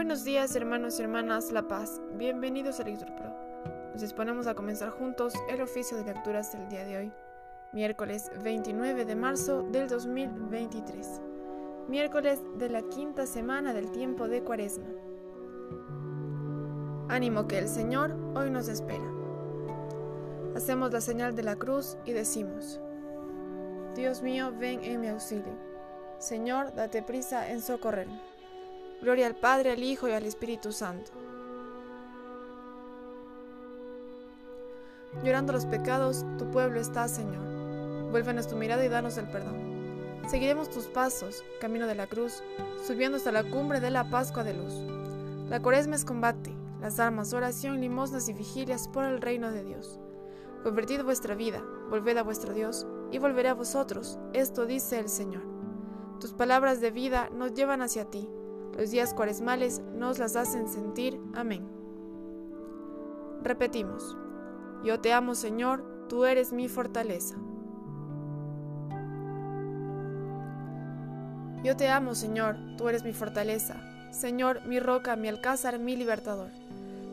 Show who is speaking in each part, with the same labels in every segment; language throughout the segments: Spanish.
Speaker 1: Buenos días hermanos y hermanas La Paz, bienvenidos a Lector Pro. Nos disponemos a comenzar juntos el oficio de lecturas del día de hoy, miércoles 29 de marzo del 2023, miércoles de la quinta semana del tiempo de Cuaresma. Ánimo que el Señor hoy nos espera. Hacemos la señal de la cruz y decimos, Dios mío, ven en mi auxilio. Señor, date prisa en socorrerme. Gloria al Padre, al Hijo y al Espíritu Santo. Llorando los pecados, tu pueblo está, Señor. Vuélvenos tu mirada y danos el perdón. Seguiremos tus pasos, camino de la cruz, subiendo hasta la cumbre de la Pascua de luz. La cuaresma es combate, las armas, oración, limosnas y vigilias por el reino de Dios. Convertid vuestra vida, volved a vuestro Dios, y volveré a vosotros. Esto dice el Señor. Tus palabras de vida nos llevan hacia ti los días cuaresmales nos las hacen sentir. Amén. Repetimos. Yo te amo, Señor, tú eres mi fortaleza. Yo te amo, Señor, tú eres mi fortaleza. Señor, mi roca, mi alcázar, mi libertador.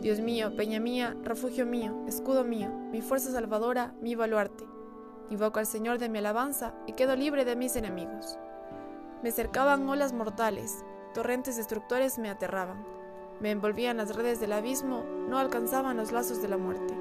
Speaker 1: Dios mío, peña mía, refugio mío, escudo mío, mi fuerza salvadora, mi baluarte. Invoco al Señor de mi alabanza y quedo libre de mis enemigos. Me cercaban olas mortales, Torrentes destructores me aterraban. Me envolvían las redes del abismo, no alcanzaban los lazos de la muerte.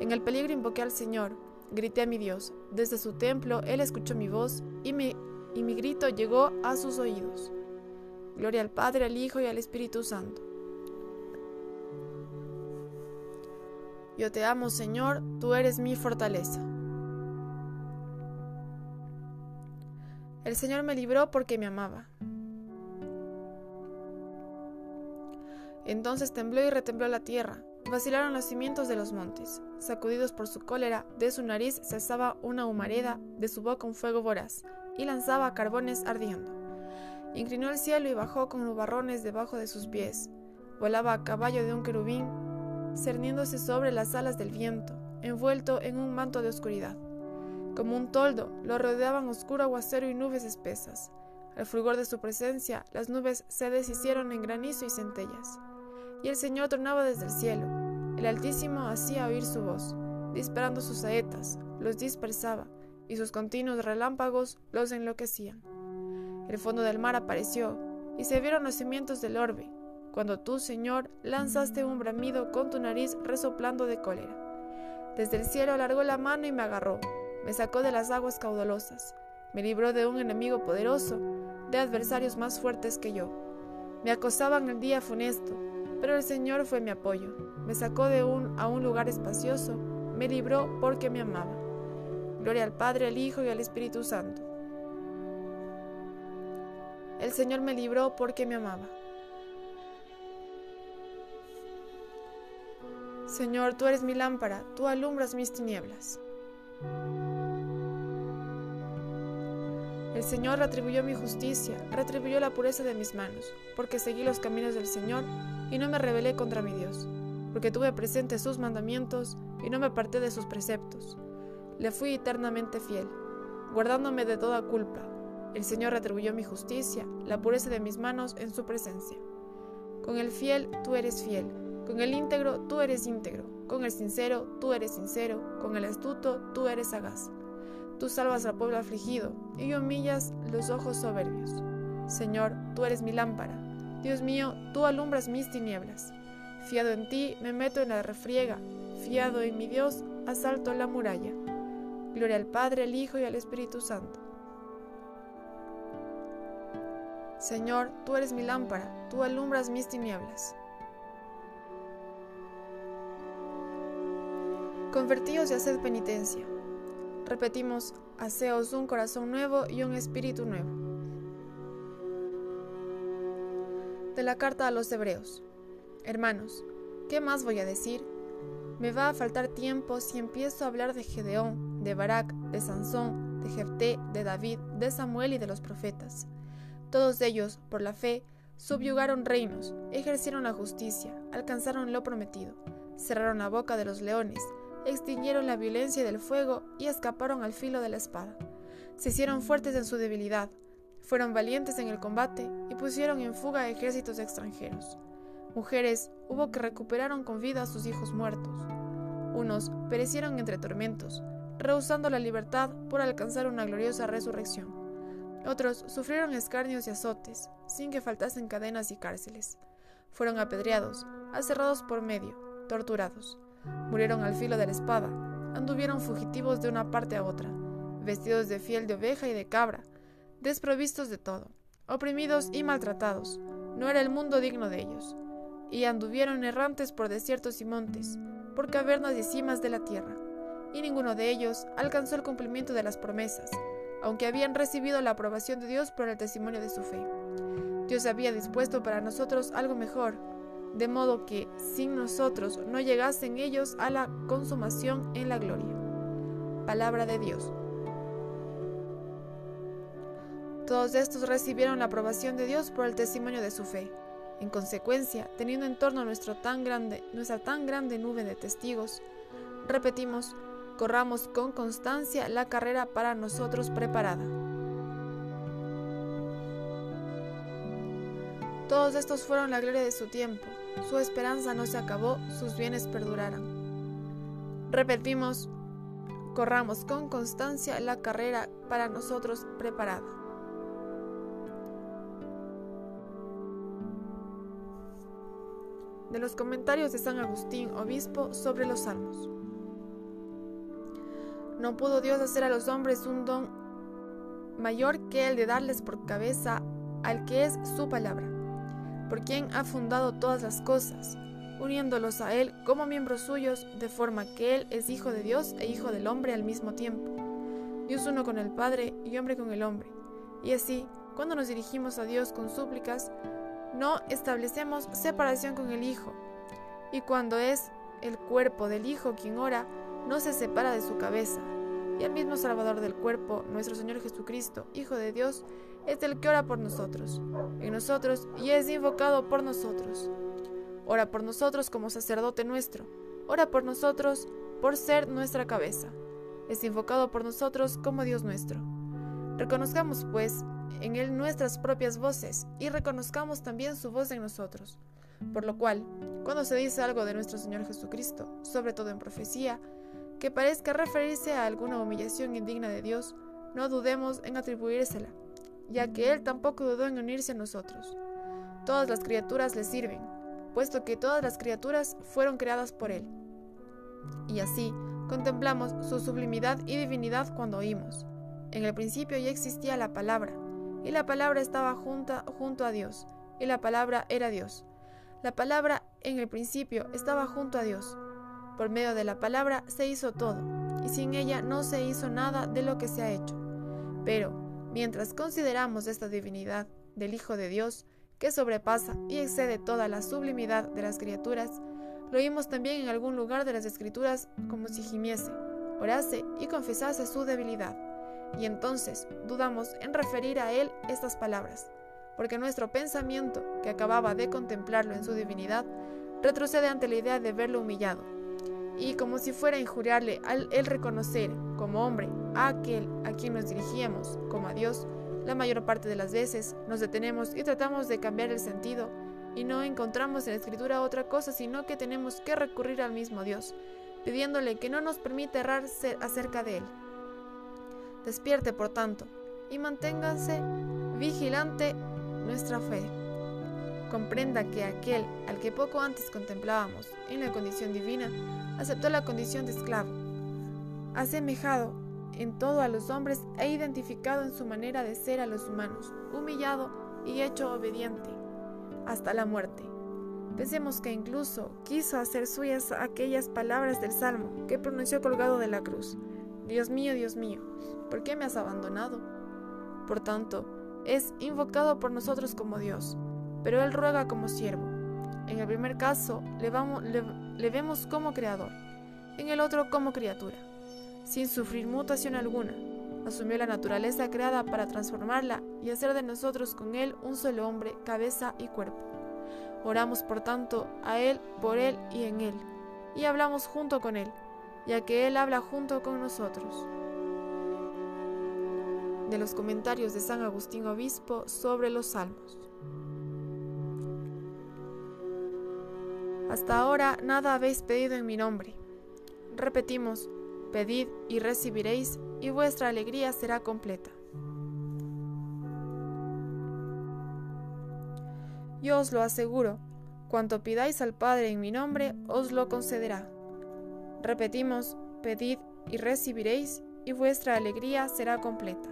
Speaker 1: En el peligro invoqué al Señor, grité a mi Dios. Desde su templo Él escuchó mi voz y, y mi grito llegó a sus oídos. Gloria al Padre, al Hijo y al Espíritu Santo. Yo te amo, Señor, tú eres mi fortaleza. El Señor me libró porque me amaba. Entonces tembló y retembló la tierra, vacilaron los cimientos de los montes. Sacudidos por su cólera, de su nariz cesaba una humareda, de su boca un fuego voraz, y lanzaba carbones ardiendo. Inclinó el cielo y bajó con nubarrones debajo de sus pies. Volaba a caballo de un querubín, cerniéndose sobre las alas del viento, envuelto en un manto de oscuridad. Como un toldo, lo rodeaban oscuro aguacero y nubes espesas. Al fulgor de su presencia, las nubes se deshicieron en granizo y centellas y el Señor tronaba desde el cielo. El Altísimo hacía oír su voz, disparando sus saetas, los dispersaba, y sus continuos relámpagos los enloquecían. El fondo del mar apareció, y se vieron los cimientos del orbe, cuando tú, Señor, lanzaste un bramido con tu nariz resoplando de cólera. Desde el cielo alargó la mano y me agarró, me sacó de las aguas caudalosas, me libró de un enemigo poderoso, de adversarios más fuertes que yo. Me acosaban el día funesto, pero el Señor fue mi apoyo, me sacó de un a un lugar espacioso, me libró porque me amaba. Gloria al Padre, al Hijo y al Espíritu Santo. El Señor me libró porque me amaba. Señor, tú eres mi lámpara, tú alumbras mis tinieblas. El Señor retribuyó mi justicia, retribuyó la pureza de mis manos, porque seguí los caminos del Señor y no me rebelé contra mi Dios, porque tuve presente sus mandamientos y no me aparté de sus preceptos. Le fui eternamente fiel, guardándome de toda culpa. El Señor retribuyó mi justicia, la pureza de mis manos en su presencia. Con el fiel tú eres fiel, con el íntegro tú eres íntegro, con el sincero tú eres sincero, con el astuto tú eres sagaz. Tú salvas al pueblo afligido y humillas los ojos soberbios. Señor, tú eres mi lámpara Dios mío, tú alumbras mis tinieblas. Fiado en ti, me meto en la refriega. Fiado en mi Dios, asalto la muralla. Gloria al Padre, al Hijo y al Espíritu Santo. Señor, tú eres mi lámpara, tú alumbras mis tinieblas. Convertíos y haced penitencia. Repetimos, haceos un corazón nuevo y un espíritu nuevo. de la carta a los hebreos. Hermanos, ¿qué más voy a decir? Me va a faltar tiempo si empiezo a hablar de Gedeón, de Barak, de Sansón, de Jefté, de David, de Samuel y de los profetas. Todos ellos, por la fe, subyugaron reinos, ejercieron la justicia, alcanzaron lo prometido, cerraron la boca de los leones, extinguieron la violencia del fuego y escaparon al filo de la espada. Se hicieron fuertes en su debilidad, fueron valientes en el combate y pusieron en fuga ejércitos extranjeros. Mujeres hubo que recuperaron con vida a sus hijos muertos. Unos perecieron entre tormentos, rehusando la libertad por alcanzar una gloriosa resurrección. Otros sufrieron escarnios y azotes, sin que faltasen cadenas y cárceles. Fueron apedreados, aserrados por medio, torturados. Murieron al filo de la espada, anduvieron fugitivos de una parte a otra, vestidos de fiel de oveja y de cabra, desprovistos de todo, oprimidos y maltratados. No era el mundo digno de ellos. Y anduvieron errantes por desiertos y montes, por cavernas y cimas de la tierra. Y ninguno de ellos alcanzó el cumplimiento de las promesas, aunque habían recibido la aprobación de Dios por el testimonio de su fe. Dios había dispuesto para nosotros algo mejor, de modo que sin nosotros no llegasen ellos a la consumación en la gloria. Palabra de Dios. Todos estos recibieron la aprobación de Dios por el testimonio de su fe. En consecuencia, teniendo en torno nuestro tan grande, nuestra tan grande nube de testigos, repetimos, corramos con constancia la carrera para nosotros preparada. Todos estos fueron la gloria de su tiempo, su esperanza no se acabó, sus bienes perdurarán. Repetimos, corramos con constancia la carrera para nosotros preparada. De los comentarios de San Agustín, obispo, sobre los salmos. No pudo Dios hacer a los hombres un don mayor que el de darles por cabeza al que es su palabra, por quien ha fundado todas las cosas, uniéndolos a Él como miembros suyos, de forma que Él es hijo de Dios e hijo del hombre al mismo tiempo. Dios uno con el Padre y hombre con el hombre. Y así, cuando nos dirigimos a Dios con súplicas, no establecemos separación con el Hijo. Y cuando es el cuerpo del Hijo quien ora, no se separa de su cabeza. Y el mismo Salvador del cuerpo, nuestro Señor Jesucristo, Hijo de Dios, es el que ora por nosotros, en nosotros y es invocado por nosotros. Ora por nosotros como sacerdote nuestro, ora por nosotros por ser nuestra cabeza. Es invocado por nosotros como Dios nuestro. Reconozcamos, pues, en Él nuestras propias voces y reconozcamos también su voz en nosotros. Por lo cual, cuando se dice algo de nuestro Señor Jesucristo, sobre todo en profecía, que parezca referirse a alguna humillación indigna de Dios, no dudemos en atribuírsela, ya que Él tampoco dudó en unirse a nosotros. Todas las criaturas le sirven, puesto que todas las criaturas fueron creadas por Él. Y así contemplamos su sublimidad y divinidad cuando oímos. En el principio ya existía la palabra, y la palabra estaba junta, junto a Dios, y la palabra era Dios. La palabra en el principio estaba junto a Dios. Por medio de la palabra se hizo todo, y sin ella no se hizo nada de lo que se ha hecho. Pero, mientras consideramos esta divinidad del Hijo de Dios, que sobrepasa y excede toda la sublimidad de las criaturas, lo oímos también en algún lugar de las Escrituras como si gimiese, orase y confesase su debilidad. Y entonces dudamos en referir a él estas palabras, porque nuestro pensamiento, que acababa de contemplarlo en su divinidad, retrocede ante la idea de verlo humillado, y como si fuera a injuriarle al reconocer como hombre a aquel a quien nos dirigíamos como a Dios, la mayor parte de las veces nos detenemos y tratamos de cambiar el sentido y no encontramos en la escritura otra cosa sino que tenemos que recurrir al mismo Dios, pidiéndole que no nos permita errar acerca de Él. Despierte, por tanto, y manténgase vigilante nuestra fe. Comprenda que aquel al que poco antes contemplábamos en la condición divina, aceptó la condición de esclavo, asemejado en todo a los hombres e identificado en su manera de ser a los humanos, humillado y hecho obediente hasta la muerte. Pensemos que incluso quiso hacer suyas aquellas palabras del Salmo que pronunció colgado de la cruz. Dios mío, Dios mío, ¿por qué me has abandonado? Por tanto, es invocado por nosotros como Dios, pero Él ruega como siervo. En el primer caso, le, le, vemos como creador, en el otro como criatura, sin sufrir mutación alguna. Asumió la naturaleza creada para transformarla y hacer de nosotros con Él un solo hombre, cabeza y cuerpo. Oramos por tanto a Él, por Él y en Él, y hablamos junto con Él, ya que Él habla junto con nosotros. De los comentarios de San Agustín Obispo sobre los Salmos. Hasta ahora nada habéis pedido en mi nombre. Repetimos, pedid y recibiréis, y vuestra alegría será completa. Yo os lo aseguro, cuanto pidáis al Padre en mi nombre, os lo concederá. Repetimos, pedid y recibiréis, y vuestra alegría será completa.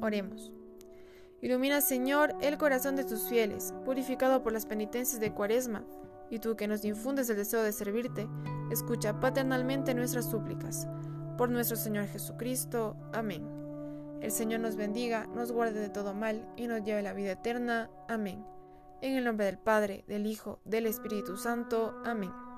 Speaker 1: Oremos. Ilumina, Señor, el corazón de tus fieles, purificado por las penitencias de Cuaresma, y tú que nos infundes el deseo de servirte, escucha paternalmente nuestras súplicas. Por nuestro Señor Jesucristo. Amén. El Señor nos bendiga, nos guarde de todo mal y nos lleve a la vida eterna. Amén. En el nombre del Padre, del Hijo, del Espíritu Santo. Amén.